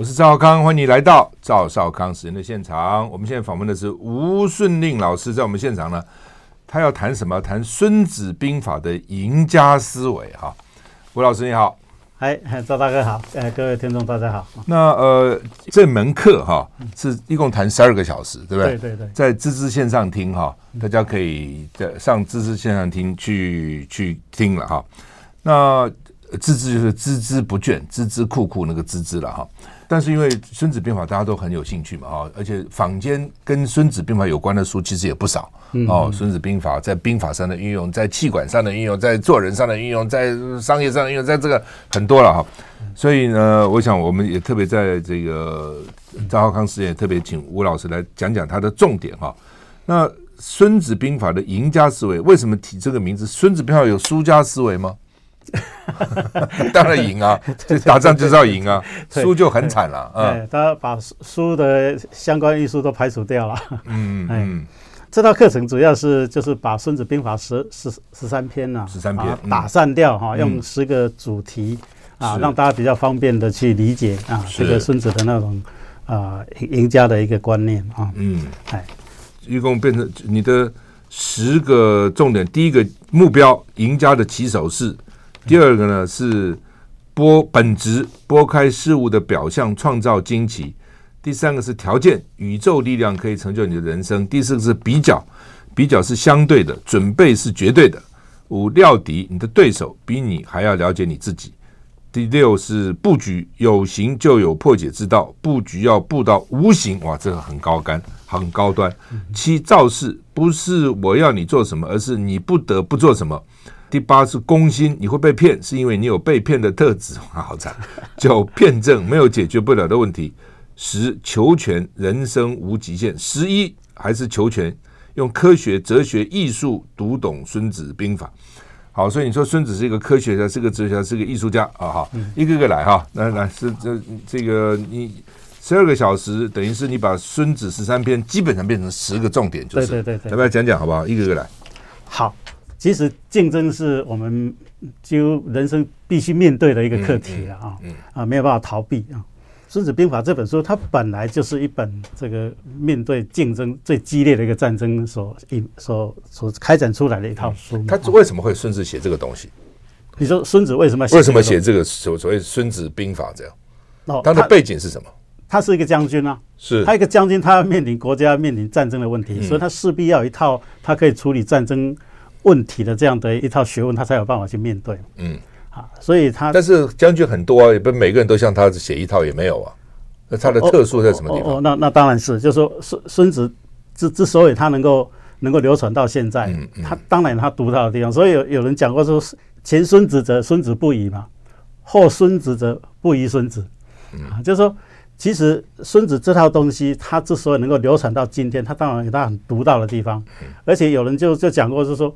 我是赵少康，欢迎你来到赵少康时间的现场。我们现在访问的是吴顺令老师，在我们现场呢，他要谈什么？谈《孙子兵法》的赢家思维。哈，吴老师你好，嗨，赵大哥好，呃，各位听众大家好。那呃，这门课哈是一共谈十二个小时，对不对？对对对，在知之线上听哈，大家可以在上知之线上听去去听了哈。那孜孜就是孜孜不倦，孜孜酷酷那个孜孜了哈。但是因为《孙子兵法》大家都很有兴趣嘛哈，而且坊间跟《孙子兵法》有关的书其实也不少哦。《孙子兵法》在兵法上的运用，在气管上的运用，在做人上的运用，在商业上的运用，在这个很多了哈。所以呢，我想我们也特别在这个张浩康时间也特别请吴老师来讲讲他的重点哈。那《孙子兵法》的赢家思维为什么提这个名字？《孙子兵法》有输家思维吗？当然赢啊！这打仗就是要赢啊，输就很惨了。嗯，他把输的相关因素都排除掉了。嗯嗯，这套课程主要是就是把《孙子兵法》十十十三篇呢，十三篇打散掉哈，用十个主题啊，让大家比较方便的去理解啊，这个孙子的那种啊赢家的一个观念啊。嗯，哎，一共变成你的十个重点，第一个目标，赢家的起手式。第二个呢是拨本质，拨开事物的表象，创造惊奇。第三个是条件，宇宙力量可以成就你的人生。第四个是比较，比较是相对的，准备是绝对的。五料敌，你的对手比你还要了解你自己。第六是布局，有形就有破解之道，布局要布到无形，哇，这个很高竿，很高端。七造势，不是我要你做什么，而是你不得不做什么。第八是攻心，你会被骗，是因为你有被骗的特质，好惨。九辩证，没有解决不了的问题。十求全，人生无极限。十一还是求全，用科学、哲学、艺术读懂《孙子兵法》。好，所以你说孙子是一个科学家，是个哲学家，是个艺术家啊！哈，一个个来哈，来来是这这个你十二个小时，等于是你把孙子十三篇基本上变成十个重点，就是对对对，要不要讲讲好不好？一个个来，好。其实竞争是我们就人生必须面对的一个课题了啊，啊没有办法逃避啊。《孙子兵法》这本书它本来就是一本这个面对竞争最激烈的一个战争所引所所开展出来的一套书。他为什么会孙子写这个东西？你说孙子为什么写？为什么写这个所所谓《孙子兵法》这样？哦，他的背景是什么？他是一个将军啊，是他一个将军，他要面临国家面临战争的问题，所以他势必要有一套他可以处理战争。问题的这样的一套学问，他才有办法去面对。嗯，啊，所以他但是将军很多啊，也不每个人都像他写一套也没有啊。那他的特殊在什么地方？哦，哦哦那那当然是，就是说孙孙子之之所以他能够能够流传到现在，嗯嗯、他当然他独到的地方。所以有有人讲过说，前孙子者孙子不疑嘛，后孙子者不疑孙子。嗯，啊、就是说。其实孙子这套东西，他之所以能够流传到今天，他当然有他很独到的地方。而且有人就就讲过，是说，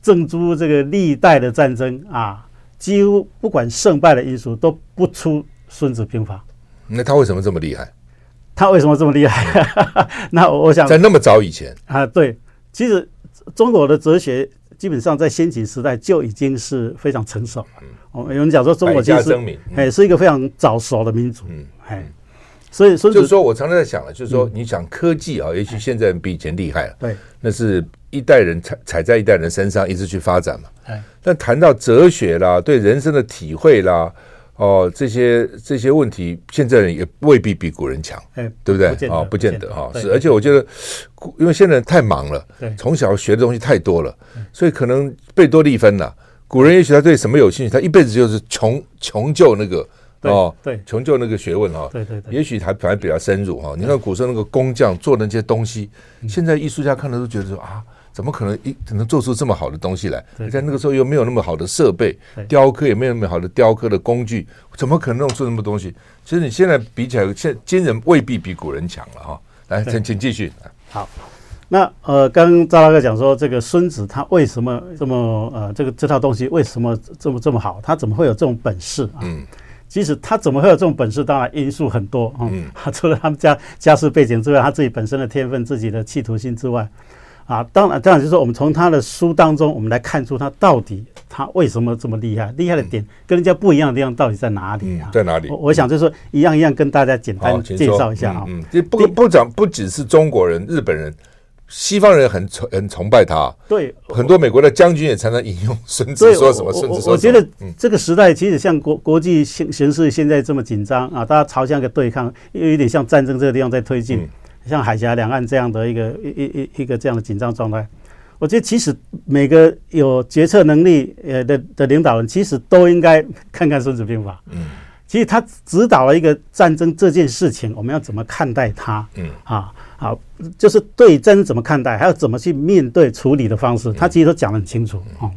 郑珠这个历代的战争啊，几乎不管胜败的因素都不出孙子兵法。那他为什么这么厉害？他为什么这么厉害？那我想在那么早以前啊，对，其实中国的哲学基本上在先秦时代就已经是非常成熟了。哦，有人讲说中国其实哎是一个非常早熟的民族。嗯，哎。所以，就是说，我常常在想了，就是说，你想科技啊，也许现在比以前厉害了。对，那是一代人踩踩在一代人身上，一直去发展嘛。但谈到哲学啦，对人生的体会啦，哦，这些这些问题，现在人也未必比古人强，对不对？哦，不见得哈。是，而且我觉得，因为现在人太忙了，从小学的东西太多了，所以可能贝多利芬呐，古人也许他对什么有兴趣，他一辈子就是穷穷究那个。哦，对，穷就那个学问哈，对对对，也许还反而比较深入哈。你看古时候那个工匠做那些东西，现在艺术家看了都觉得说啊，怎么可能一能做出这么好的东西来？在那个时候又没有那么好的设备，雕刻也没有那么好的雕刻的工具，怎么可能弄出那么东西？其实你现在比起来，现今人未必比古人强了哈。来，请请继续。好，那呃，刚刚赵大哥讲说，这个孙子他为什么这么呃，这个这套东西为什么这么这么好？他怎么会有这种本事啊？嗯。其实他怎么会有这种本事？当然因素很多啊，嗯、除了他们家家世背景之外，他自己本身的天分、自己的企图心之外，啊，当然，当然就是说，我们从他的书当中，我们来看出他到底他为什么这么厉害？厉害的点跟人家不一样的地方到底在哪里啊？在哪里？我我想就是说一样一样跟大家简单介绍一下啊。嗯，这不不讲不只是中国人、日本人。西方人很崇很崇拜他，对，很多美国的将军也常常引用孙子说什么，孙子说什么。我觉得这个时代其实像国国际形形势现在这么紧张啊，大家朝向一个对抗，又有点像战争这个地方在推进，嗯、像海峡两岸这样的一个一一一一个这样的紧张状态。我觉得其实每个有决策能力呃的的领导人，其实都应该看看《孙子兵法》。嗯，其实他指导了一个战争这件事情，我们要怎么看待它？嗯啊。好，就是对战怎么看待，还有怎么去面对处理的方式，他其实都讲得很清楚哦、嗯。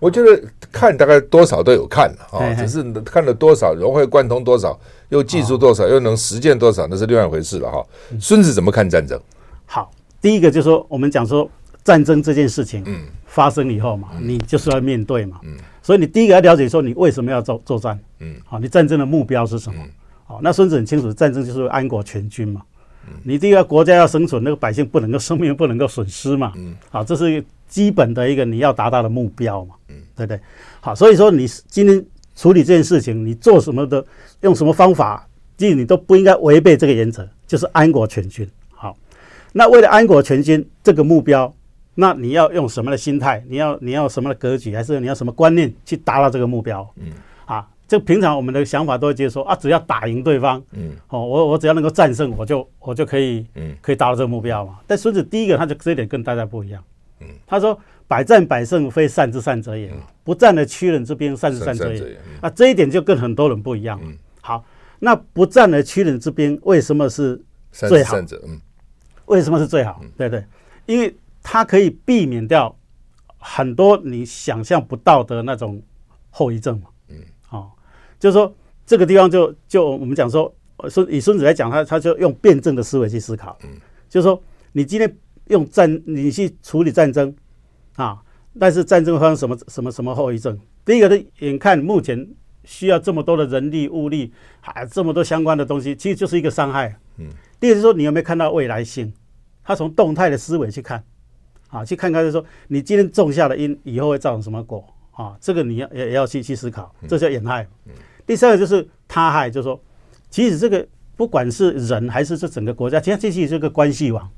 我觉得看大概多少都有看啊，只是看了多少融会贯通多少，又记住多少，又能实践多少，那是另外一回事了哈。孙子怎么看战争？好，第一个就是说，我们讲说战争这件事情，嗯，发生以后嘛，你就是要面对嘛，嗯，所以你第一个要了解说，你为什么要作作战？嗯，好，你战争的目标是什么？好，那孙子很清楚，战争就是安国全军嘛。你第一个国家要生存，那个百姓不能够生命不能够损失嘛。嗯，好，这是基本的一个你要达到的目标嘛。嗯，对不对？好，所以说你今天处理这件事情，你做什么的，用什么方法，其实你都不应该违背这个原则，就是安国全军。好，那为了安国全军这个目标，那你要用什么的心态？你要你要什么的格局？还是你要什么观念去达到这个目标？嗯，啊。就平常我们的想法都会觉得说啊，只要打赢对方，嗯，哦，我我只要能够战胜，我就我就可以，嗯，可以达到这个目标嘛。但孙子第一个他就这一点跟大家不一样，嗯，他说百战百胜非善之善者也，不战而屈人之兵，善之善者也。啊，这一点就跟很多人不一样。嗯，好，那不战而屈人之兵为什么是最好？嗯，为什么是最好？对对，因为它可以避免掉很多你想象不到的那种后遗症嘛。就是说，这个地方就就我们讲说，孙以孙子来讲，他他就用辩证的思维去思考。嗯，就是说，你今天用战，你去处理战争啊，但是战争发生什么什么什么后遗症？第一个，是眼看目前需要这么多的人力物力，还这么多相关的东西，其实就是一个伤害。嗯，第二是说，你有没有看到未来性？他从动态的思维去看，啊，去看看就是说，你今天种下的因，以后会造成什么果？啊，这个你要也也要去去思考，这叫掩害。嗯。第三个就是他害，就是说，其实这个不管是人还是这整个国家，其实这是一个关系网，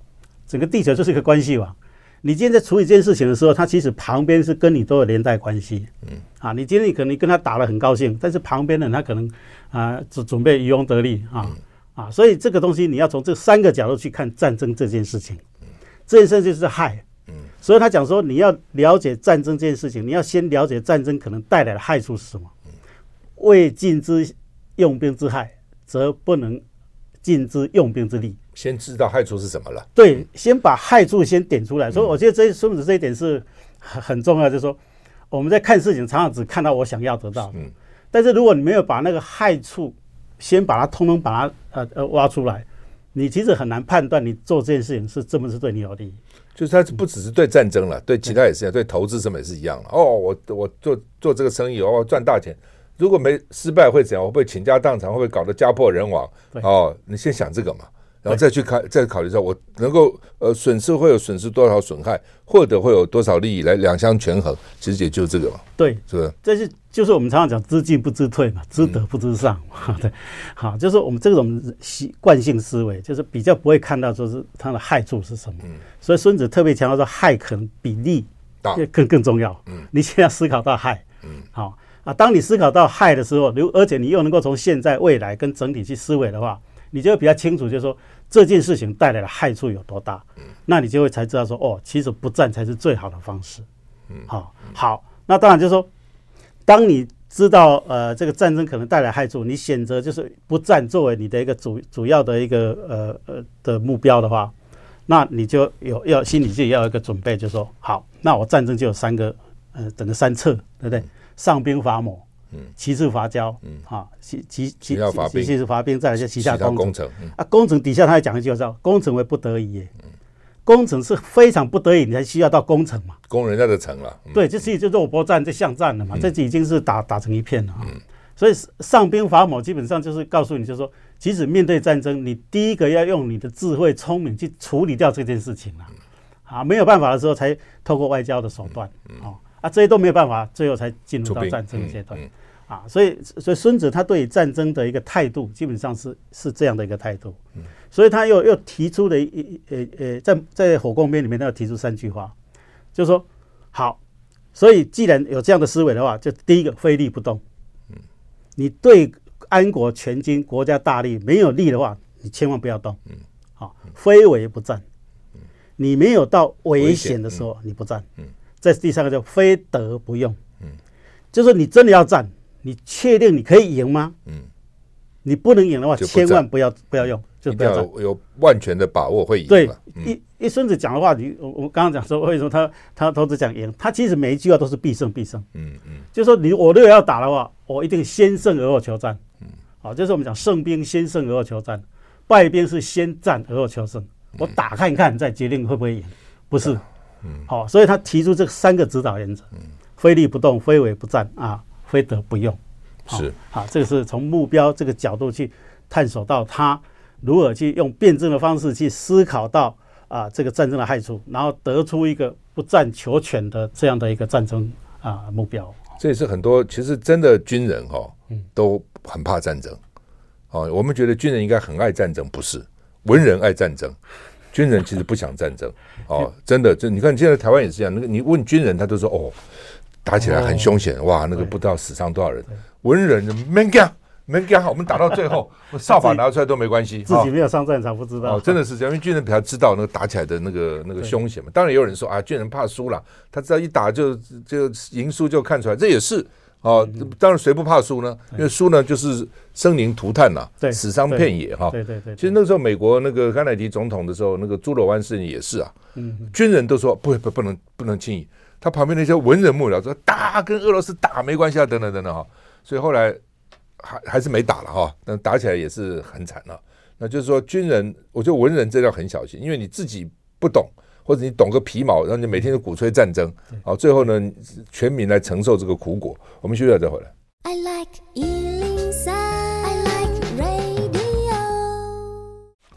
整个地球就是一个关系网。你今天在处理这件事情的时候，它其实旁边是跟你都有连带关系。嗯，啊，你今天你可能跟他打得很高兴，但是旁边的人他可能啊准准备渔翁得利啊啊，所以这个东西你要从这三个角度去看战争这件事情。这件事情就是害。嗯，所以他讲说，你要了解战争这件事情，你要先了解战争可能带来的害处是什么。未尽之用兵之害，则不能尽之用兵之利。先知道害处是什么了。对，先把害处先点出来。嗯、所以我觉得这孙子这一点是很很重要，就是说我们在看事情，常常只看到我想要得到的。嗯。但是如果你没有把那个害处先把它通通把它呃呃挖出来，你其实很难判断你做这件事情是这么是对你有利。就是他不只是对战争了，对其他也是一样，对投资什么也是一样。哦，我我做做这个生意，哦，赚大钱。如果没失败会怎样？会不会倾家荡产？会不会搞得家破人亡？哦，你先想这个嘛，然后再去考，再考虑一下，我能够呃损失会有损失多少损害，获得会有多少利益来两相权衡，其实也就是这个嘛。对，是不是？这是就是我们常常讲知进不知退嘛，知得不知上嘛。对，好，就是我们这种习惯性思维，就是比较不会看到说是它的害处是什么。嗯，所以孙子特别强调说，害可能比利更更重要。嗯，你先要思考到害。嗯，好。啊，当你思考到害的时候，如而且你又能够从现在、未来跟整体去思维的话，你就会比较清楚，就是说这件事情带来的害处有多大。嗯，那你就会才知道说，哦，其实不战才是最好的方式。嗯，好，好，那当然就是说，当你知道呃这个战争可能带来害处，你选择就是不战作为你的一个主主要的一个呃呃的目标的话，那你就有要心里就要有一个准备，就是说，好，那我战争就有三个呃整个三策，对不对？上兵伐谋，嗯，其次伐交，嗯，哈，其其其其其是伐兵，再来就旗下攻城，啊，攻城底下他还讲一句话叫“工程为不得已”，嗯，攻城是非常不得已，你才需要到工程嘛，攻人家的城了，对，这其实就肉搏战，就巷战了嘛，这已经是打打成一片了啊，所以上兵伐谋基本上就是告诉你，就是说，即使面对战争，你第一个要用你的智慧聪明去处理掉这件事情了，啊，没有办法的时候才透过外交的手段，啊。啊，这些都没有办法，最后才进入到战争阶段。啊，所以所以孙子他对战争的一个态度，基本上是是这样的一个态度。嗯所以他又又提出了一呃呃，在在火攻篇里面，他要提出三句话，就是说好，所以既然有这样的思维的话，就第一个非利不动。嗯你对安国全军国家大利没有利的话，你千万不要动。嗯好，非为不战。嗯你没有到危险的时候，你不战。这是第三个叫非德不用。嗯就是你真的要战。你确定你可以赢吗？嗯，你不能赢的话，千万不要不要用，就不要有万全的把握会赢。对，一一孙子讲的话，你我我刚刚讲说，为什么他他都只讲赢？他其实每一句话都是必胜必胜。嗯嗯，就说你我如果要打的话，我一定先胜而后求战。嗯，好，就是我们讲胜兵先胜而后求战，败兵是先战而后求胜。我打看一看再决定会不会赢，不是。嗯，好，所以他提出这三个指导原则：非利不动，非为不战啊。非得不用，是好，这个是从目标这个角度去探索到他如何去用辩证的方式去思考到啊这个战争的害处，然后得出一个不战求全的这样的一个战争啊目标。这也是很多其实真的军人哈、哦，都很怕战争。哦，我们觉得军人应该很爱战争，不是文人爱战争，军人其实不想战争。哦，真的，就你看现在台湾也是这样，那个你问军人，他都说哦。打起来很凶险，哦、哇！那个不知道死伤多少人。文人没干，没干好，我们打到最后，扫把拿出来都没关系。自己没有上战场，不知道。哦，真的是这样，因为军人比较知道那个打起来的那个那个凶险嘛。当然也有人说啊，军人怕输了，他只要一打就就赢输就看出来，这也是哦。当然谁不怕输呢？因为输呢就是生灵涂炭呐，对，死伤遍野哈。对对对。其实那个时候美国那个甘乃迪总统的时候，那个猪玀湾事件也是啊。嗯。军人都说不不不能不能轻易。他旁边那些文人幕僚说打跟俄罗斯打没关系啊，等等等等哈，所以后来还还是没打了哈，但打起来也是很惨了。那就是说军人，我觉得文人这要很小心，因为你自己不懂，或者你懂个皮毛，然后你每天就鼓吹战争，好，最后呢全民来承受这个苦果。我们休息了再回来。I like 103, I like radio。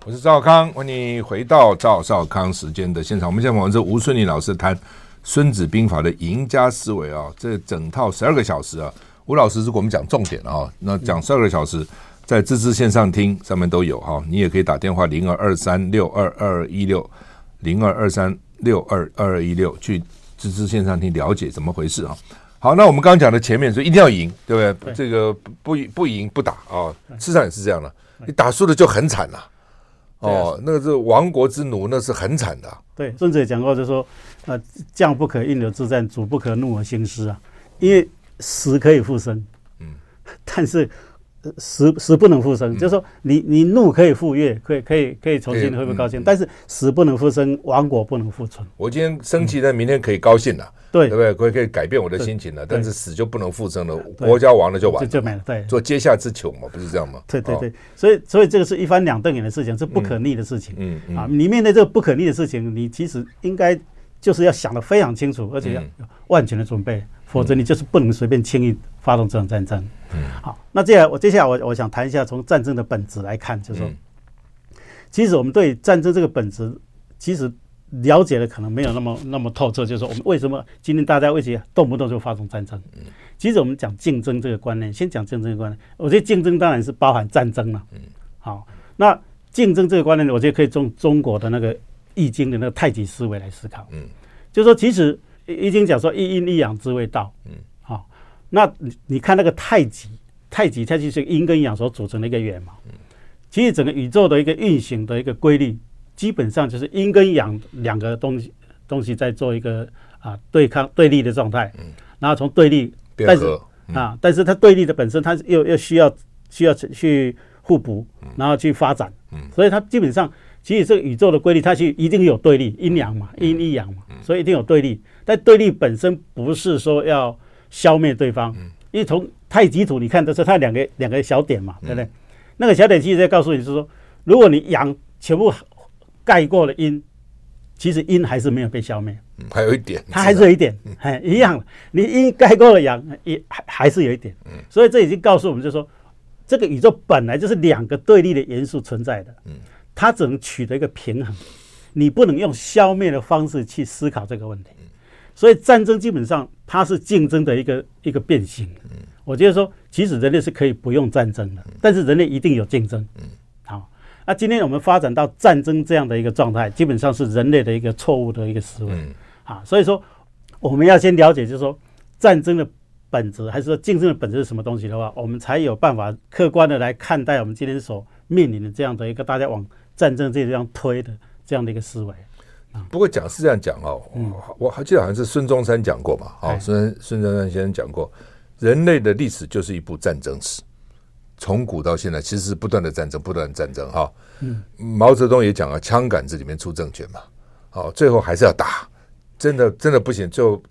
我是赵少康，欢迎回到赵少康时间的现场。我们现在访问是吴顺利老师谈。《孙子兵法》的赢家思维啊，这整套十二个小时啊，吴老师是给我们讲重点啊。那讲十二个小时，在知识线上听上面都有哈，你也可以打电话零二二三六二二一六零二二三六二二二一六去知识线上听了解怎么回事啊。好，那我们刚刚讲的前面说一定要赢，对不对？这个不不赢不打啊，事实上也是这样的，你打输了就很惨了。哦，那个是亡国之奴，那是很惨的。对，孙子也讲过，就是说，呃，将不可应流之战，主不可怒而兴师啊。因为死可以复生，嗯，但是死死不能复生，嗯、就是说你，你你怒可以复悦，可以可以可以重新恢复高兴，但是死不能复生，亡国不能复存。我今天生气，但明天可以高兴了。嗯对，对不对？可以可以改变我的心情了，但是死就不能复生了，国家亡了就完了，就就没了。对，做阶下之囚嘛，不是这样吗？对对对，所以所以这个是一翻两瞪眼的事情，是不可逆的事情。嗯嗯啊，你面对这个不可逆的事情，你其实应该就是要想得非常清楚，而且要万全的准备，否则你就是不能随便轻易发动这场战争。嗯，好，那接下来我接下来我我想谈一下从战争的本质来看，就是说，其实我们对战争这个本质，其实。了解的可能没有那么那么透彻，就是说我们为什么今天大家为什么动不动就发动战争？其实我们讲竞争这个观念，先讲竞争的观念。我觉得竞争当然是包含战争了。好，那竞争这个观念，我觉得可以从中国的那个《易经》的那个太极思维来思考。嗯，就是说其实《易经》讲说一阴一阳之谓道。嗯，好，那你你看那个太极，太极它就是阴跟阳所组成的一个圆嘛。嗯其实整个宇宙的一个运行的一个规律。基本上就是阴跟阳两个东西东西在做一个啊对抗对立的状态，嗯然后从对立，但是啊，但是它对立的本身，它又又需要需要去互补，然后去发展，所以它基本上其实这个宇宙的规律，它其实一定有对立，阴阳嘛，阴一阳嘛，所以一定有对立。但对立本身不是说要消灭对方，因为从太极图你看的是它两个两个小点嘛，对不对？那个小点其实在告诉你是说，如果你阳全部。盖过了阴，其实阴还是没有被消灭，还有一点，它还是有一点，哎，一样。你阴盖过了阳，也还还是有一点。所以这已经告诉我们，就是说，这个宇宙本来就是两个对立的元素存在的，它只能取得一个平衡。你不能用消灭的方式去思考这个问题。所以战争基本上它是竞争的一个一个变形。我觉得说，其实人类是可以不用战争的，但是人类一定有竞争。好，那今天我们发展到战争这样的一个状态，基本上是人类的一个错误的一个思维。啊，所以说我们要先了解，就是说战争的本质，还是说竞争的本质是什么东西的话，我们才有办法客观的来看待我们今天所面临的这样的一个大家往战争这样推的这样的一个思维。不过讲是这样讲哦，嗯、我还记得好像是孙中山讲过嘛，啊，孙孙中山先生讲过，人类的历史就是一部战争史，从古到现在其实是不断的战争，不断的战争哈。嗯，毛泽东也讲了，枪杆子里面出政权嘛，好，最后还是要打，真的真的不行，最后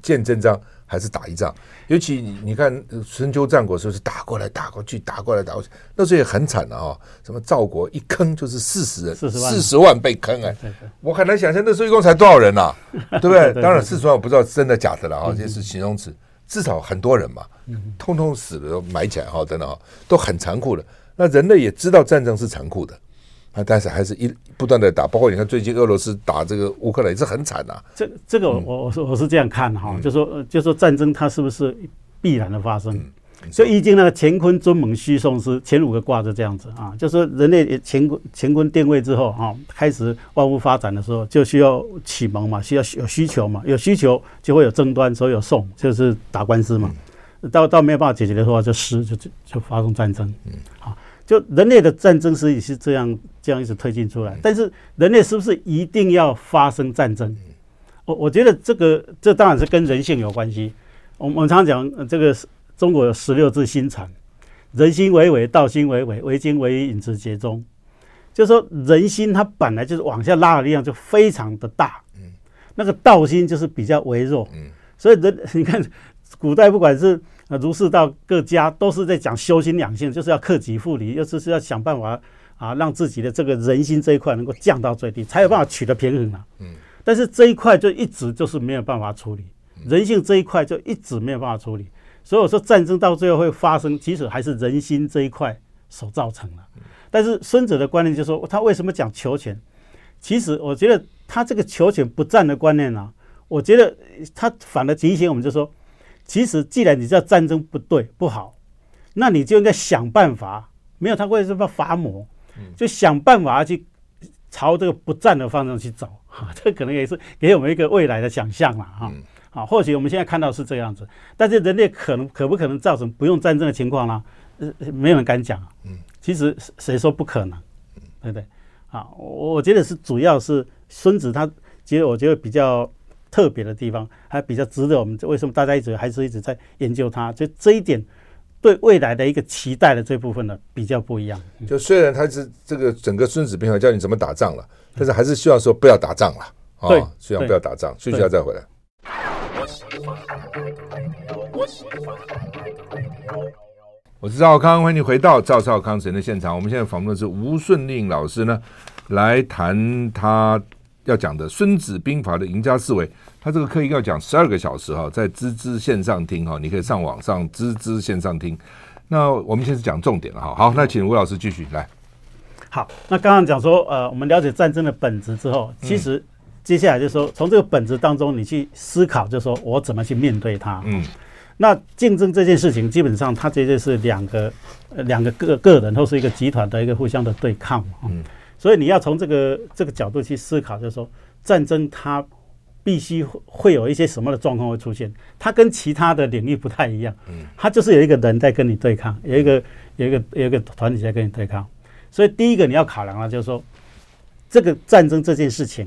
见真章。还是打一仗，尤其你你看春秋战国时候是打过来打过去，打过来打过去，那时候也很惨的啊。什么赵国一坑就是四十人，四十万，被坑哎，我很难想象那时候一共才多少人 呐，对不对？当然四十万我不知道真的假的了啊，这是形容词，至少很多人嘛，通通死了都埋起来哈，等等啊，都很残酷的。那人类也知道战争是残酷的。啊，但是还是一不断的打，包括你看最近俄罗斯打这个乌克兰也是很惨呐、啊。这这个我我是我是这样看哈、嗯，就说就说战争它是不是必然的发生？嗯、所以易经那个乾坤尊猛须 songs，是前五个卦就这样子啊，就说人类乾坤乾坤定位之后啊，开始万物发展的时候就需要启蒙嘛，需要有需求嘛，有需求就会有争端，所以有讼就是打官司嘛。嗯、到到没有办法解决的话，就失就就就发动战争。嗯，好。就人类的战争史也是这样这样一直推进出来，但是人类是不是一定要发生战争？我我觉得这个这当然是跟人性有关系。我们我们常常讲这个中国有十六字心禅，人心为微，道心为微，为精为一，引之竭中。就是说人心它本来就是往下拉的力量就非常的大，那个道心就是比较微弱，所以人你看古代不管是。那儒释道各家都是在讲修心养性，就是要克己复礼，又是是要想办法啊，让自己的这个人心这一块能够降到最低，才有办法取得平衡啊。嗯。但是这一块就一直就是没有办法处理，人性这一块就一直没有办法处理。所以我说战争到最后会发生，其实还是人心这一块所造成的。但是孙子的观念就是说，他为什么讲求全？其实我觉得他这个求全不战的观念呢、啊，我觉得他反而提醒我们，就说。其实，既然你知道战争不对不好，那你就应该想办法。没有他会什么伐谋，就想办法去朝这个不战的方向去走。哈，这可能也是给我们一个未来的想象了。哈，啊，或许我们现在看到是这样子，但是人类可能可不可能造成不用战争的情况呢？呃，没有人敢讲。嗯，其实谁说不可能？对不对？啊，我我觉得是主要是孙子他其实我觉得比较。特别的地方还比较值得我们，为什么大家一直还是一直在研究它？就这一点对未来的一个期待的这部分呢，比较不一样。就虽然他是这个整个《孙子兵法》教你怎么打仗了，但是还是希望说不要打仗了啊，对，希望不要打仗。休息一下再回来。我是赵少康，欢迎你回到赵少康神的现场。我们现在访问的是吴顺令老师呢，来谈他。要讲的《孙子兵法》的赢家思维，他这个课应该要讲十二个小时哈，在滋滋线上听哈，你可以上网上滋滋线上听。那我们先是讲重点了哈，好，那请吴老师继续来。好，那刚刚讲说呃，我们了解战争的本质之后，其实接下来就是说，从这个本质当中你去思考，就是说我怎么去面对它。嗯，那竞争这件事情，基本上它绝对是两个两个个个人或是一个集团的一个互相的对抗。嗯。所以你要从这个这个角度去思考，就是说战争它必须会有一些什么的状况会出现，它跟其他的领域不太一样，它就是有一个人在跟你对抗，有一个有一个有一个团体在跟你对抗。所以第一个你要考量了，就是说这个战争这件事情，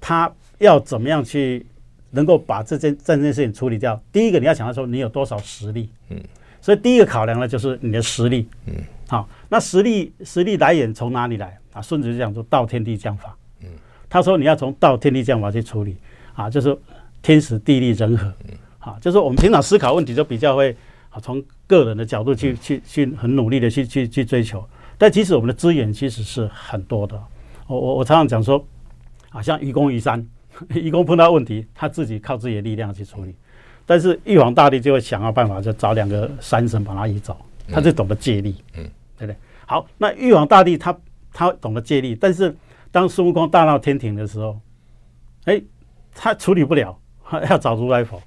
它要怎么样去能够把这件战争事情处理掉。第一个你要想到说你有多少实力，嗯，所以第一个考量的就是你的实力，嗯，好，那实力实力来源从哪里来？啊，孙子就讲说道天地将法，嗯，他说你要从道天地将法去处理，啊，就是天时地利人和，嗯，啊，就是我们平常思考问题就比较会啊，从个人的角度去去去很努力的去去去追求，但其实我们的资源其实是很多的，我我我常常讲说，啊，像愚公移山，愚公碰到问题，他自己靠自己的力量去处理，但是玉皇大帝就会想要办法，就找两个山神把他移走，他就懂得借力，嗯，对不对？好，那玉皇大帝他。他懂得借力，但是当孙悟空大闹天庭的时候，哎，他处理不了，要找如来佛。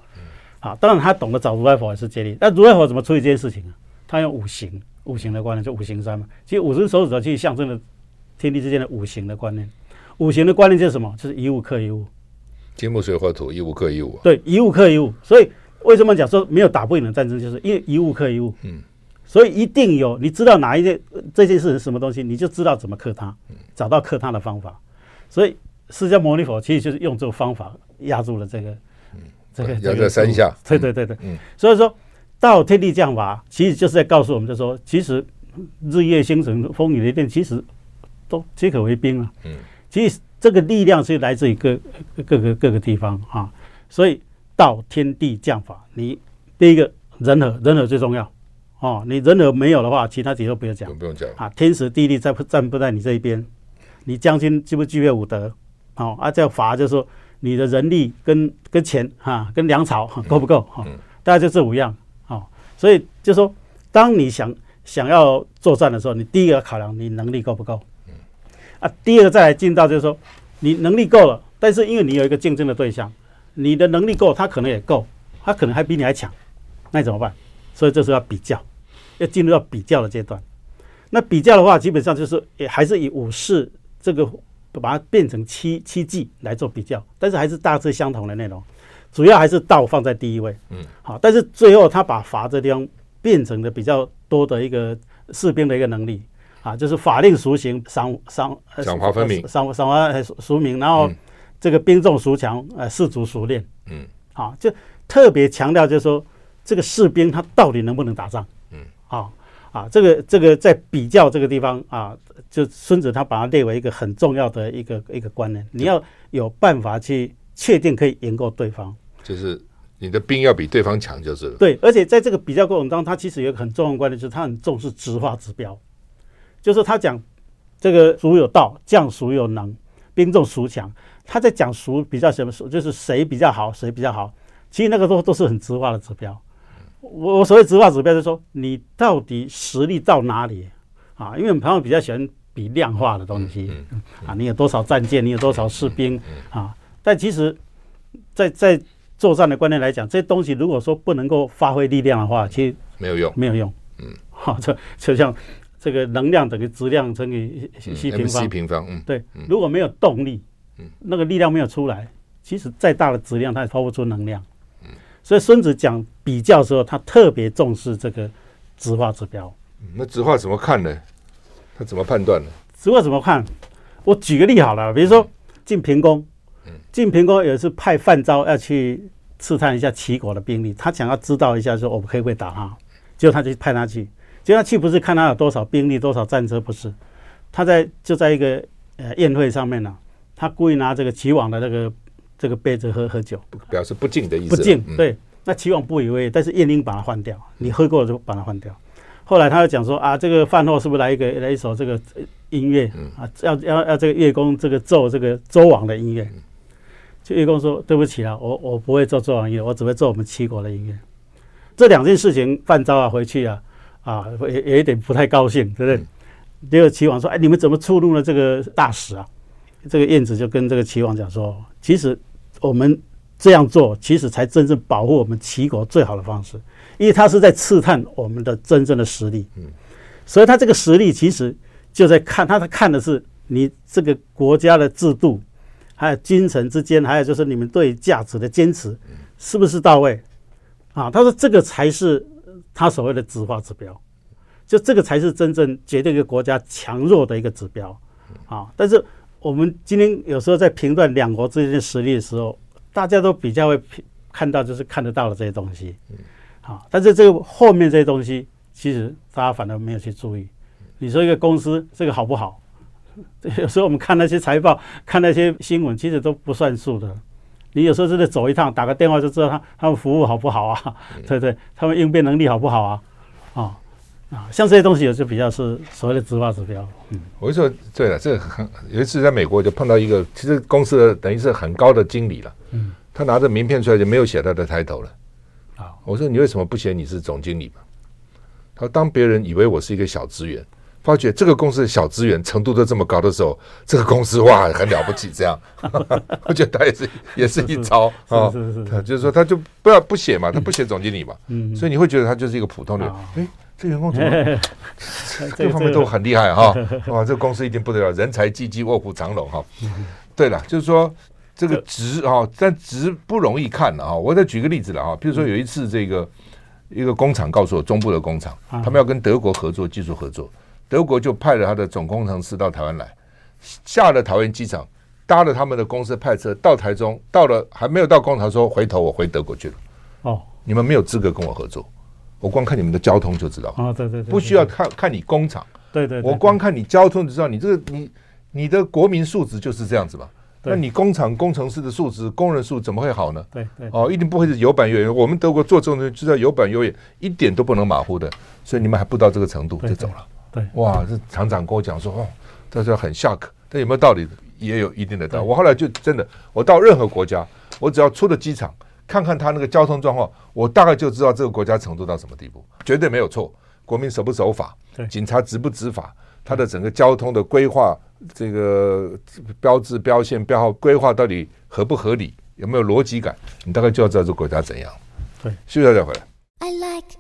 好，当然他懂得找如来佛也是借力。那如来佛怎么处理这件事情啊？他用五行，五行的观念就五行山嘛。其实五根手指头其实象征了天地之间的五行的观念。五行的观念就是什么？就是一物克一物。金木水火土，一物克一物。对，一物克一物。所以为什么讲说没有打不赢的战争，就是因为一物克一物。嗯。所以一定有，你知道哪一件这件事是什么东西，你就知道怎么克它，找到克它的方法。所以释迦牟尼佛其实就是用这个方法压住了这个。这个压在山下，对对对对，嗯，所以说道天地降法，其实就是在告诉我们，就说其实日月星辰、风雨雷电，其实都皆可为兵啊。嗯，其实这个力量是来自于各各个各个地方啊。所以道天地降法，你第一个人和人和最重要哦。你人和没有的话，其他几个都不用讲，不用讲啊。天时地利在不站不在你这一边，你将军具不具备武德？哦，啊，这法就是说。你的人力跟跟钱哈、啊，跟粮草够不够哈？大概就这五样啊。所以就说，当你想想要作战的时候，你第一个考量你能力够不够？嗯啊，第二个再来进到就是说，你能力够了，但是因为你有一个竞争的对象，你的能力够，他可能也够，他可能还比你还强，那怎么办？所以这时候要比较，要进入到比较的阶段。那比较的话，基本上就是也还是以武士这个。把它变成七七技来做比较，但是还是大致相同的内容，主要还是道放在第一位。嗯，好，但是最后他把法这地方变成了比较多的一个士兵的一个能力啊，就是法令孰行，赏赏赏罚分明，赏赏罚孰明，然后这个兵众孰强，呃，士卒孰练。嗯，好，就特别强调就是说这个士兵他到底能不能打仗。嗯，好。啊，这个这个在比较这个地方啊，就孙子他把它列为一个很重要的一个一个观念，你要有办法去确定可以赢过对方，就是你的兵要比对方强，就是了。对，而且在这个比较过程当中，他其实有一个很重要的观念，就是他很重视直化指标，就是他讲这个孰有道，将孰有能，兵重孰强，他在讲孰比较什么，就是谁比较好，谁比较好，其实那个都都是很直化的指标。我我所谓质化指标就是说，你到底实力到哪里啊？因为我们朋友比较喜欢比量化的东西啊，你有多少战舰，你有多少士兵啊？但其实在，在在作战的观念来讲，这些东西如果说不能够发挥力量的话，其实没有用，没有用。嗯，好，就就像这个能量等于质量乘以 c 平方，平方，嗯，对，如果没有动力，嗯那个力量没有出来，其实再大的质量它也发不出能量。所以孙子讲比较的时候，他特别重视这个质化指标。那质化怎么看呢？他怎么判断呢？质化怎么看？我举个例好了，比如说晋平公，晋平公有一次派范昭要去刺探一下齐国的兵力，他想要知道一下说我们可不可以打他，结果他就派他去，结果他去不是看他有多少兵力、多少战车，不是，他在就在一个呃宴会上面呢，他故意拿这个齐王的那个。这个杯子喝喝酒，表示不敬的意思。不敬，对。那齐王不以为意，但是晏婴把它换掉。你喝过了就把它换掉。后来他又讲说啊，这个饭后是不是来一个来一首这个音乐啊？要要要这个乐工这个奏这个周王的音乐。就乐工说对不起啊，我我不会奏周王音乐，我只会奏我们齐国的音乐。这两件事情，范昭啊回去啊啊也有一点不太高兴，对不对？结果齐王说，哎，你们怎么触怒了这个大使啊？这个晏子就跟这个齐王讲说，其实。我们这样做，其实才真正保护我们齐国最好的方式，因为他是在刺探我们的真正的实力。嗯，所以他这个实力其实就在看，他看的是你这个国家的制度，还有君臣之间，还有就是你们对价值的坚持，是不是到位？啊，他说这个才是他所谓的质化指标，就这个才是真正决定一个国家强弱的一个指标。啊，但是。我们今天有时候在评断两国之间的实力的时候，大家都比较会看到就是看得到的这些东西，好，但是这个后面这些东西，其实大家反而没有去注意。你说一个公司这个好不好？有时候我们看那些财报、看那些新闻，其实都不算数的。你有时候真的走一趟，打个电话就知道他他们服务好不好啊？对不对？他们应变能力好不好啊？啊。啊，像这些东西也是比较是所谓的质化指标。嗯，我就说对了，这个很有一次在美国就碰到一个，其实公司的等于是很高的经理了。嗯，他拿着名片出来就没有写他的 title 了。啊，我说你为什么不写你是总经理嘛？他说当别人以为我是一个小职员，发觉这个公司的小资源程度都这么高的时候，这个公司哇很了不起，这样，我觉得他也是也是一招啊，是是是，就是说他就不要不写嘛，他不写总经理嘛，嗯，所以你会觉得他就是一个普通的，哎，这员工怎么 各方面都很厉害哈，哇，这个公司一定不得了，人才济济，卧虎藏龙哈。对了，就是说这个值啊，但值不容易看了啊。我再举个例子了啊，比如说有一次这个一个工厂告诉我，中部的工厂，他们要跟德国合作技术合作。德国就派了他的总工程师到台湾来，下了桃园机场，搭了他们的公司派车到台中，到了还没有到工厂，说回头我回德国去了。哦，你们没有资格跟我合作，我光看你们的交通就知道。啊，对对对，不需要看看你工厂。对对，我光看你交通就知道，你这个你你的国民素质就是这样子嘛。那你工厂工程师的素质、工人素质怎么会好呢？对对，哦，一定不会是有板有眼。我们德国做这种东西就叫有板有眼，一点都不能马虎的。所以你们还不到这个程度就走了。对，哇，这厂长跟我讲说，哦，这是很 shock，但有没有道理？也有一定的道理。我后来就真的，我到任何国家，我只要出了机场，看看他那个交通状况，我大概就知道这个国家程度到什么地步，绝对没有错。国民守不守法？对，警察执不执法？他的整个交通的规划，这个标志、标线、标号规划到底合不合理？有没有逻辑感？你大概就要知道这个国家怎样。对，休息一下再回来。I like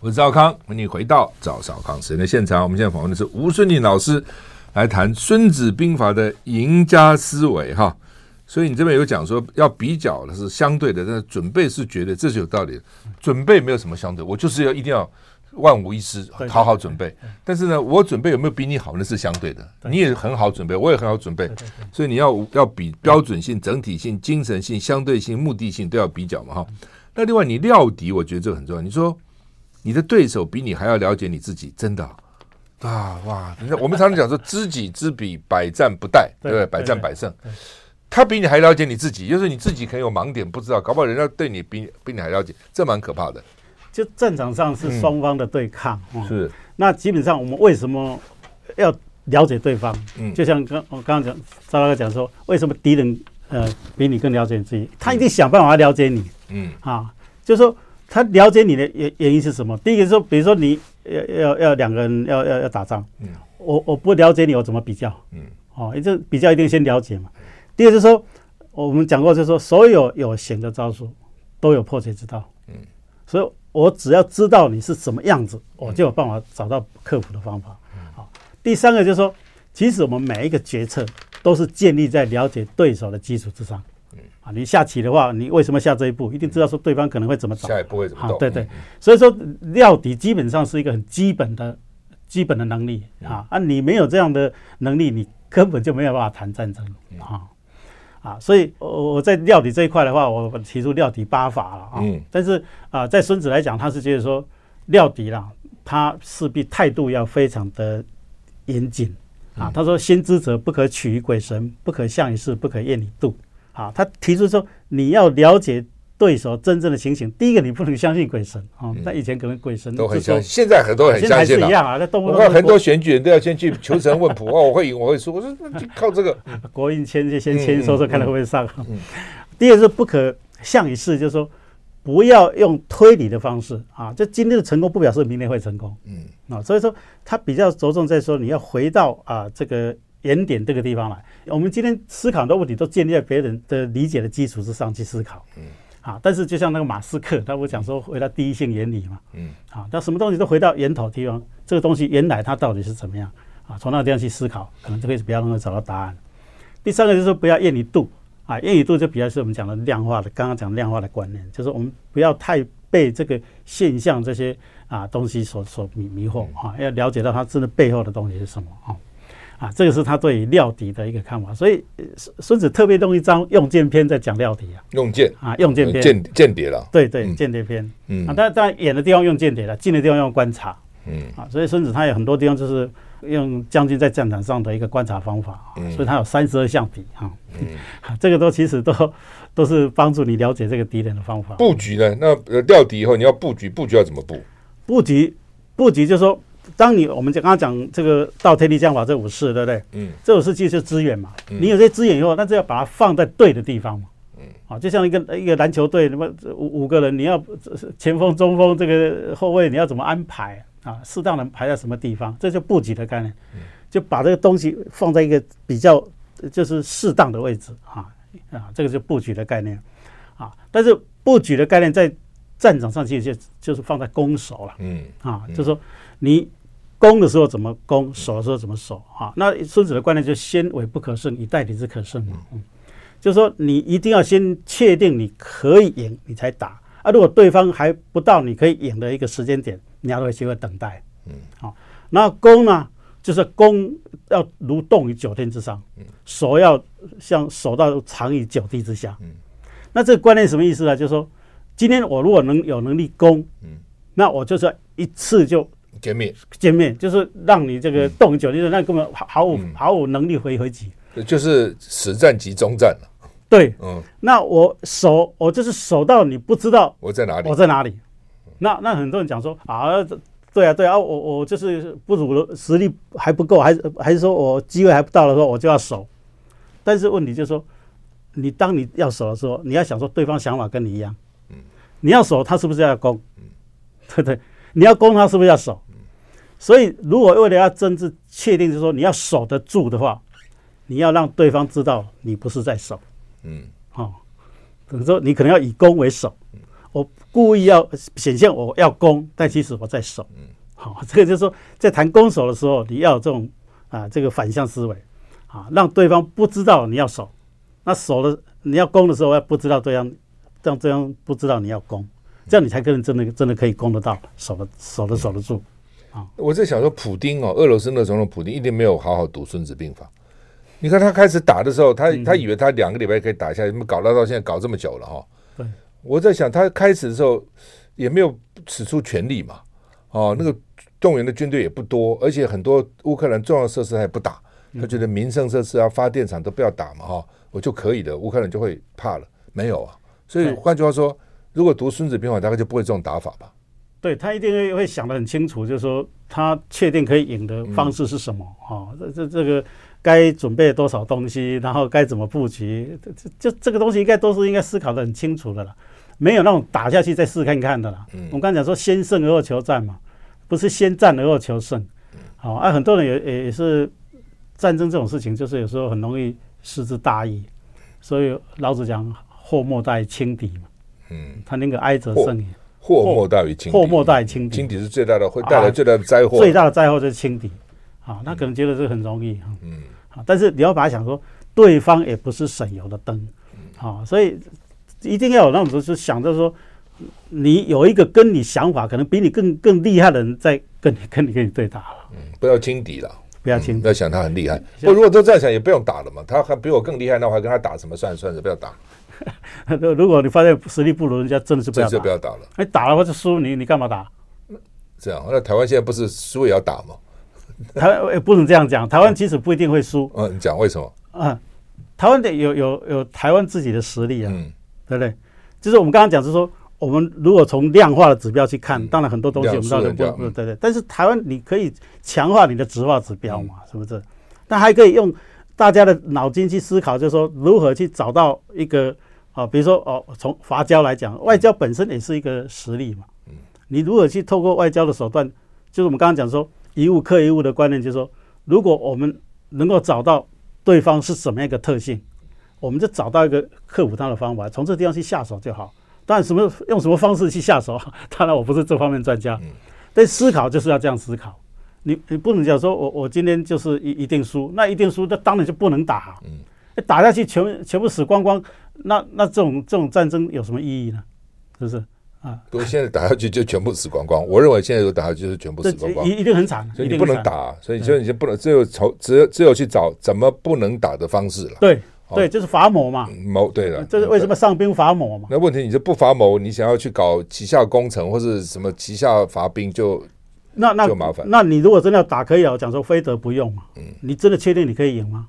我是赵康，欢迎你回到赵少康时间的现场。我们现在访问的是吴顺利老师，来谈《孙子兵法》的赢家思维哈。所以你这边有讲说要比较的是相对的，但是准备是绝对，这是有道理的。准备没有什么相对，我就是要一定要万无一失，好好准备。但是呢，我准备有没有比你好，那是相对的。你也很好准备，我也很好准备，所以你要要比标准性、整体性、精神性、相对性、目的性都要比较嘛哈。那另外你料敌，我觉得这个很重要。你说。你的对手比你还要了解你自己，真的啊，啊哇！你看，我们常常讲说，知己知彼，百战不殆，对不对？百战百胜。他比你还了解你自己，就是你自己可能有盲点，不知道，搞不好人家对你比比你还了解，这蛮可怕的。就战场上是双方的对抗，嗯哦、是。那基本上我们为什么要了解对方？嗯，就像刚我刚刚讲，赵大哥讲说，为什么敌人呃比你更了解你自己？他一定想办法要了解你。嗯啊，就是说。他了解你的原原因是什么？第一个是说，比如说你要要要两个人要要要打仗，嗯，我我不了解你，我怎么比较？嗯，哦，这比较一定先了解嘛。第二就是说，我们讲过就是说，所有有形的招数都有破解之道，嗯，所以我只要知道你是什么样子，我就有办法找到克服的方法。好，第三个就是说，其实我们每一个决策都是建立在了解对手的基础之上。啊，你下棋的话，你为什么下这一步？一定知道说对方可能会怎么走，下一步会怎么走？对对，所以说料敌基本上是一个很基本的、基本的能力啊。啊，你没有这样的能力，你根本就没有办法谈战争啊啊。所以，我我在料敌这一块的话，我提出料敌八法了啊。但是啊，在孙子来讲，他是觉得说料敌啦，他势必态度要非常的严谨啊。他说：“先知者，不可取于鬼神，不可向于事，不可厌于度。”好，他提出说，你要了解对手真正的情形。第一个，你不能相信鬼神啊。那、嗯、以前可能鬼神都很相信，现在很多人很相信了。一样啊，在动物我看很多选举人都要先去求神问卜 哦，我会赢，我会输。我说就靠这个，国运签就先签，说说看他会不会上。嗯嗯、第二是不可向于势，就是说不要用推理的方式啊。就今天的成功不表示明天会成功。嗯啊，所以说他比较着重在说你要回到啊这个。原点这个地方来，我们今天思考的问题都建立在别人的理解的基础之上去思考。嗯，啊，但是就像那个马斯克，他不讲说回到第一性原理嘛。嗯，啊，那什么东西都回到源头地方，这个东西原来它到底是怎么样啊？从那个地方去思考，可能就可以比较容易找到答案。第三个就是说不要验于度啊，验于度就比较是我们讲的量化的，刚刚讲量化的观念，就是我们不要太被这个现象这些啊东西所所迷迷惑啊，要了解到它真的背后的东西是什么啊。啊，这个是他对于料敌的一个看法，所以孙子特别用一章用剑篇在讲料敌啊，用剑啊，用剑篇。间间谍了，对对，间谍篇，嗯。啊，但但远的地方用间谍了，近的地方用观察，嗯。啊，所以孙子他有很多地方就是用将军在战场上的一个观察方法，嗯，所以他有三十二项敌哈，嗯，这个都其实都都是帮助你了解这个敌人的方法。布局呢？那料敌以后你要布局，布局要怎么布？布局布局就是说。当你我们讲刚刚讲这个道天地将法这五式，对不对？嗯，这五式其实就是资源嘛。嗯、你有这些资源以后，那就要把它放在对的地方嘛。嗯，啊，就像一个一个篮球队，那么五五个人，你要前锋、中锋这个后卫，你要怎么安排啊？适当的排在什么地方？这就布局的概念，嗯就把这个东西放在一个比较就是适当的位置啊啊，这个是布局的概念啊。但是布局的概念在战场上其实就就是放在攻守了，嗯啊，就是说你。攻的时候怎么攻，守的时候怎么守啊？那孙子的观念就先为不可胜，以待敌之可胜嘛。嗯，就是说你一定要先确定你可以赢，你才打啊。如果对方还不到你可以赢的一个时间点，你要有机会等待。嗯，好，那攻呢，就是攻要如动于九天之上，守要像守到藏于九地之下。嗯，那这个观念什么意思呢？就是说，今天我如果能有能力攻，嗯，那我就是一次就。歼灭，歼灭就是让你这个动九，就是那根本毫毫无毫无能力回回击，就是死战即终战了。对，嗯，那我守，我就是守到你不知道我在哪里，我在哪里。那那很多人讲说啊，对啊，对啊，我我就是不如实力还不够，还是还是说我机会还不到的时候，我就要守。但是问题就是说，你当你要守的时候，你要想说对方想法跟你一样，嗯，你要守，他是不是要攻？嗯，对对，你要攻，他是不是要守？所以，如果为了要真正确定，就是说你要守得住的话，你要让对方知道你不是在守，嗯，好，等于说你可能要以攻为守，我故意要显现我要攻，但其实我在守，嗯，好，这个就是说在谈攻守的时候，你要有这种啊这个反向思维，啊，让对方不知道你要守，那守的你要攻的时候，要不知道对方，让对方不知道你要攻，这样你才可能真的真的可以攻得到，守得守得守得住。我在想说，普丁哦，俄罗斯那总统普丁一定没有好好读《孙子兵法》。你看他开始打的时候，他他以为他两个礼拜可以打下来，怎么搞到到现在搞这么久了哈？对，我在想他开始的时候也没有使出全力嘛，哦，那个动员的军队也不多，而且很多乌克兰重要设施还不打，他觉得民生设施啊、发电厂都不要打嘛哈，我就可以的，乌克兰就会怕了，没有啊。所以换句话说，如果读《孙子兵法》，大概就不会这种打法吧。对，他一定会会想得很清楚，就是说他确定可以赢的方式是什么啊？这这这个该准备多少东西，然后该怎么布局，这这这个东西应该都是应该思考的很清楚的了，没有那种打下去再试看看的了。我刚才讲说先胜而后求战嘛，不是先战而后求胜。好，啊，很多人也也也是战争这种事情，就是有时候很容易失之大意，所以老子讲祸莫大于轻敌嘛。嗯，他宁可哀则胜也。祸莫大于轻敌，祸莫大于轻敌，轻敌是最大的，会带来最大的灾祸。最大的灾祸就是轻敌，啊，那可能觉得这很容易，嗯，啊，但是你要把它想说，对方也不是省油的灯，啊，所以一定要有那种就是想着说，你有一个跟你想法可能比你更更厉害的人在跟你跟你跟你对打了，嗯，不要轻敌了，不要轻不，要想他很厉害。不，如果都这样想，也不用打了嘛，他还比我更厉害，那我还跟他打什么？算了算了，不要打。如果你发现实力不如人家，真的是不要打，不要打了。哎，打了或者输，你你干嘛打？这样，那台湾现在不是输也要打吗？台湾也不能这样讲，台湾其实不一定会输。嗯，你讲为什么？嗯，台湾的有有有台湾自己的实力啊，嗯，对不对？就是我们刚刚讲，是说我们如果从量化的指标去看，当然很多东西我们知道都不对对。但是台湾你可以强化你的质化指标嘛，是不是？但还可以用大家的脑筋去思考，就是说如何去找到一个。啊，比如说哦，从伐交来讲，外交本身也是一个实力嘛。你如果去透过外交的手段，就是我们刚刚讲说一物克一物的观念，就是说，如果我们能够找到对方是什么样一个特性，我们就找到一个克服他的方法，从这个地方去下手就好。当然，什么用什么方式去下手，当然我不是这方面专家，但思考就是要这样思考。你你不能讲说我我今天就是一一定输，那一定输，那当然就不能打。打下去全全部死光光，那那这种这种战争有什么意义呢？是不是啊？不过现在打下去就全部死光光。我认为现在有打下去就是全部死光光，一一定很惨，所以你不能打，所以所以你就不能只有从只有只有去找怎么不能打的方式了。对对，就是伐谋嘛，谋对了，这是为什么上兵伐谋嘛？那问题你就不伐谋，你想要去搞旗下工程或者什么旗下伐兵就那那就麻烦。那你如果真的要打，可以啊，讲说非得不用嘛。嗯，你真的确定你可以赢吗？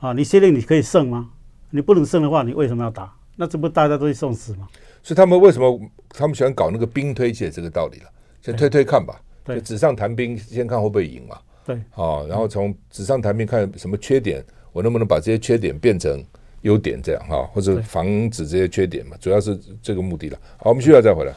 啊，你确定你可以胜吗？你不能胜的话，你为什么要打？那这不大家都去送死吗？所以他们为什么他们喜欢搞那个兵推，其实这个道理了。先推推看吧，对，纸上谈兵，先看会不会赢嘛。对，啊，然后从纸上谈兵看什么缺点，我能不能把这些缺点变成优点，这样哈，或者防止这些缺点嘛，主要是这个目的了。好，我们需要再回来。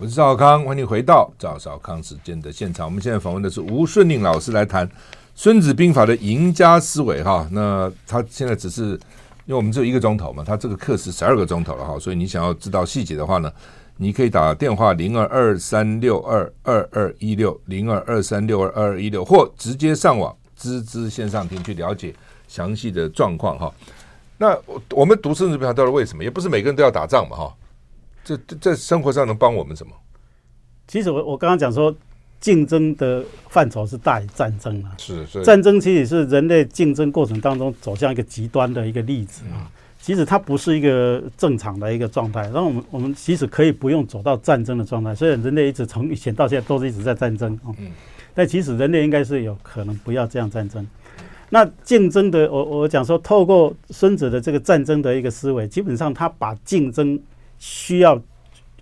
我是赵少康，欢迎回到赵少康时间的现场。我们现在访问的是吴顺宁老师来谈《孙子兵法》的赢家思维哈。那他现在只是因为我们只有一个钟头嘛，他这个课是十二个钟头了哈，所以你想要知道细节的话呢，你可以打电话零二二三六二二二一六零二二三六二二二一六，或直接上网滋滋线上听去了解详细的状况哈。那我们读孙子兵法到底为什么？也不是每个人都要打仗嘛哈。这在生活上能帮我们什么？其实我我刚刚讲说，竞争的范畴是大于战争啊。是是，战争其实是人类竞争过程当中走向一个极端的一个例子啊。其实它不是一个正常的一个状态，然后我们我们其实可以不用走到战争的状态。虽然人类一直从以前到现在都是一直在战争啊，但其实人类应该是有可能不要这样战争。那竞争的，我我讲说，透过孙子的这个战争的一个思维，基本上他把竞争需要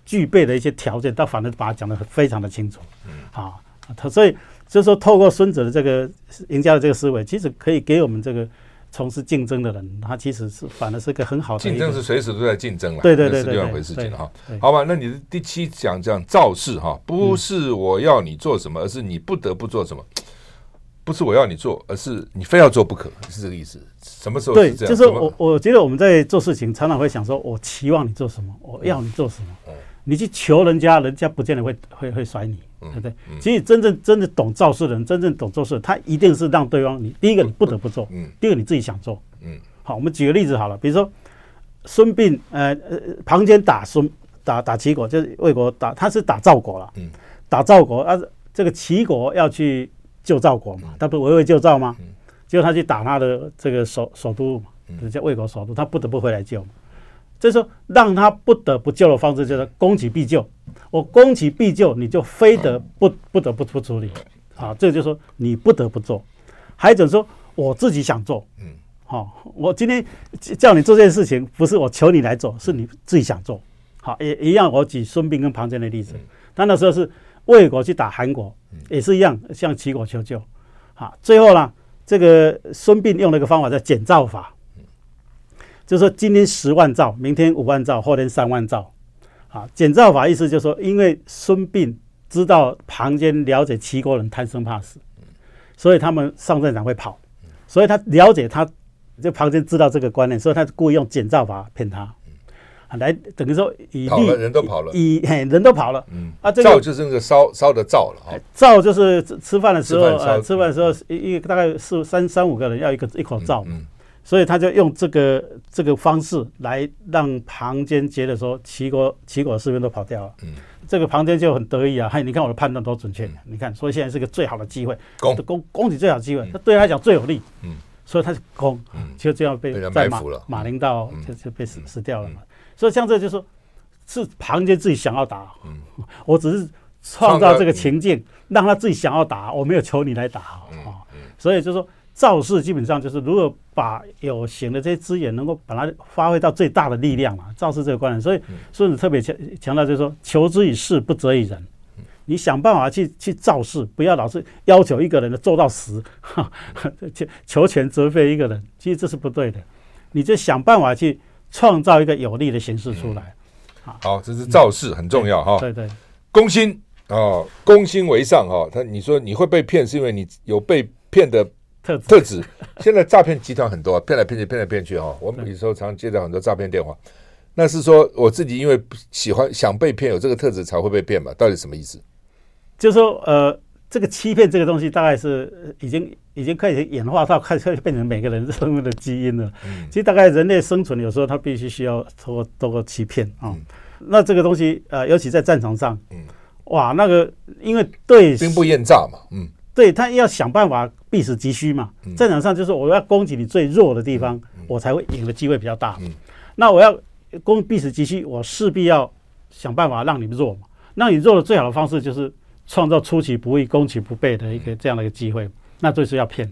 具备的一些条件，他反而把它讲得非常的清楚。嗯好，他所以就是说，透过孙子的这个赢家的这个思维，其实可以给我们这个。从事竞争的人，他其实是反而是个很好的。竞争是随时都在竞争了，对对对，是另外一回事情了哈。好吧，那你的第七讲讲造势哈，不是我要你做什么，而是你不得不做什么。不是我要你做，而是你非要做不可，是这个意思。什么时候？对，就是我我觉得我们在做事情，常常会想说，我期望你做什么，我要你做什么。嗯。你去求人家，人家不见得会会会甩你，对不对？其实真正真正懂造势的人，真正懂做事，他一定是让对方你第一个你不得不做，第二个你自己想做。嗯好，我们举个例子好了，比如说孙膑，呃呃，庞涓打孙打打齐国，就是魏国打，他是打赵国了，打赵国啊，这个齐国要去救赵国嘛，他不围魏救赵吗？结果他去打他的这个首首都，叫魏国首都，他不得不回来救。这时候让他不得不救的方式就是攻其必救。我攻其必救，你就非得不不得不不处理。好，这就是说你不得不做。还有一种说我自己想做。嗯，好，我今天叫你做这件事情，不是我求你来做，是你自己想做。好，也一样。我举孙膑跟庞涓的例子。他那时候是魏国去打韩国，也是一样向齐国求救。好，最后呢，这个孙膑用了一个方法叫减灶法。就是说，今天十万灶，明天五万灶，后天三万灶，啊，减灶法意思就是说，因为孙膑知道庞涓了解齐国人贪生怕死，所以他们上战场会跑，所以他了解他，就庞涓知道这个观念，所以他故意用减灶法骗他，啊，来等于说以跑了人都跑了，以 嘿人都跑了，嗯啊，这个赵就是那个烧烧的灶了啊，灶就是吃饭的时候，呃，吃饭的时候一一大概四三三五个人要一个一口灶，嗯。所以他就用这个这个方式来让庞坚觉得说齐国齐国士兵都跑掉了，嗯，这个庞坚就很得意啊，嘿，你看我的判断多准确，你看，所以现在是个最好的机会，攻。攻攻击最好的机会，他对他来讲最有利，嗯，所以他就攻，就这样被在马马陵道就就被死死掉了嘛，所以像这就是说，是旁人自己想要打，嗯，我只是创造这个情境，让他自己想要打，我没有求你来打啊，所以就是说。造势基本上就是，如果把有形的这些资源能够把它发挥到最大的力量嘛，造势这个观念。所以孙子特别强强调就是说，求之以事，不责以人。你想办法去去造势，不要老是要求一个人的做到死，哈，求求全责备一个人，其实这是不对的。你就想办法去创造一个有利的形式出来。好，这是造势很重要哈。对对，攻心啊，攻心为上哈。他你说你会被骗，是因为你有被骗的。特质，特质，现在诈骗集团很多，骗来骗去，骗来骗去哈。我们有时候常接到很多诈骗电话，那是说我自己因为喜欢想被骗，有这个特质才会被骗嘛？到底什么意思？就是说，呃，这个欺骗这个东西，大概是已经已经开始演化到开始变成每个人生命的基因了。其实大概人类生存有时候他必须需要通过通过欺骗啊。那这个东西呃，尤其在战场上，哇，那个因为对兵不厌诈嘛，嗯。对，他要想办法避实击虚嘛。战场上就是我要攻击你最弱的地方，我才会赢的机会比较大。那我要攻避实击虚，我势必要想办法让你们弱嘛。让你弱的最好的方式就是创造出其不意、攻其不备的一个这样的一个机会。那就是要骗。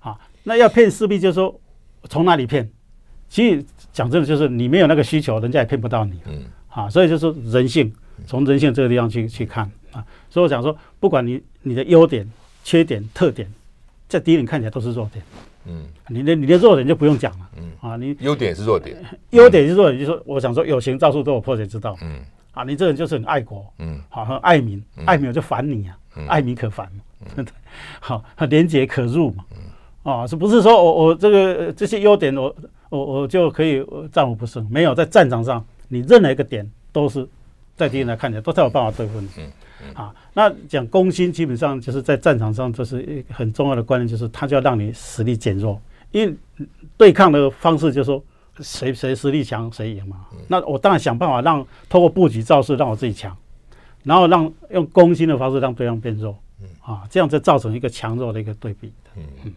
啊，那要骗势必就是说从哪里骗？其实讲真的，就是你没有那个需求，人家也骗不到你。嗯。啊，所以就是人性，从人性这个地方去去看啊。所以我想说，不管你你的优点。缺点、特点在敌人看起来都是弱点。嗯，你的你的弱点就不用讲了。嗯啊，你优点是弱点，优点是弱点，就是说我想说有形造数都有破解之道。嗯啊，你这人就是很爱国。嗯，好，很爱民，爱民我就烦你啊，爱民可烦嘛。好，很廉洁可入嘛。啊，是不是说我我这个这些优点我我我就可以战无不胜？没有，在战场上你任何一个点都是在敌人来看起来都才有办法对付你。嗯嗯啊，那讲攻心基本上就是在战场上，就是一个很重要的观念，就是他就要让你实力减弱，因为对抗的方式就是说谁谁实力强谁赢嘛。那我当然想办法让透过布局造势让我自己强，然后让用攻心的方式让对方变弱。啊，这样就造成一个强弱的一个对比。嗯嗯。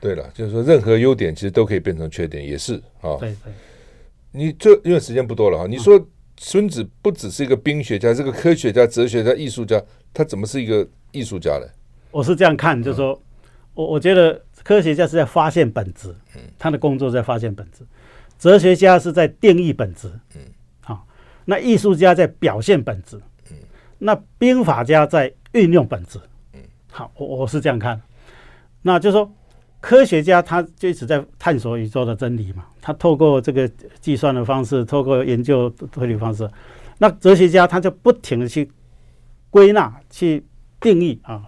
对了，就是说，任何优点其实都可以变成缺点，也是啊。对对。你这因为时间不多了哈，你说孙子不只是一个兵学家，是个科学家、哲学家、艺术家，他怎么是一个艺术家呢？我是这样看，就是说，我我觉得科学家是在发现本质，他的工作在发现本质；哲学家是在定义本质，嗯，好，那艺术家在表现本质，嗯，那兵法家在运用本质，嗯，好，我我是这样看，那就是说。科学家他就一直在探索宇宙的真理嘛，他透过这个计算的方式，透过研究推理方式。那哲学家他就不停的去归纳、去定义啊，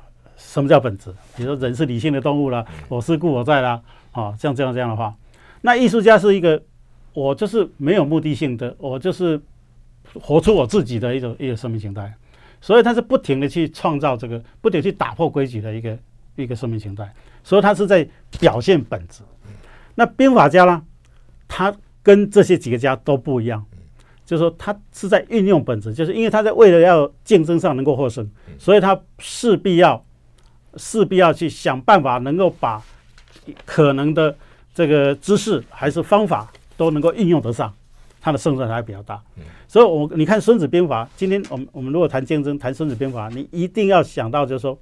什么叫本质？比如说人是理性的动物啦，我是故我在啦，啊，像这样这样的话。那艺术家是一个，我就是没有目的性的，我就是活出我自己的一种一个生命形态，所以他是不停的去创造这个，不停地去打破规矩的一个一个生命形态。所以他是在表现本质。那兵法家呢？他跟这些几个家都不一样，就是说他是在运用本质，就是因为他在为了要竞争上能够获胜，所以他势必要势必要去想办法能够把可能的这个知识还是方法都能够应用得上，它的胜算才比较大。嗯所以，我你看《孙子兵法》，今天我们我们如果谈竞争，谈《孙子兵法》，你一定要想到，就是说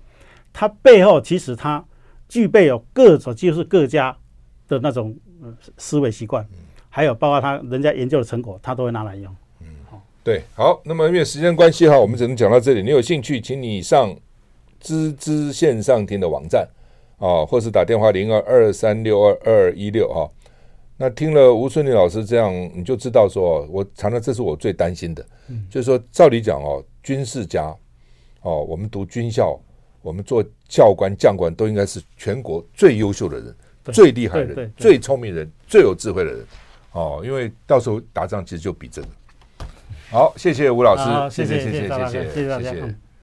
它背后其实它。具备有各种，就是各家的那种思维习惯，还有包括他人家研究的成果，他都会拿来用。嗯，对，好，那么因为时间关系哈，我们只能讲到这里。你有兴趣，请你上知知线上听的网站啊，或是打电话零二二三六二二一六哈。那听了吴春玲老师这样，你就知道说，我常常这是我最担心的，嗯、就是说，照理讲哦，军事家哦，我们读军校。我们做教官、将官都应该是全国最优秀的人、最厉害的人、最聪明人、最有智慧的人哦，因为到时候打仗其实就比这个。好，谢谢吴老师，谢谢谢谢谢谢谢谢。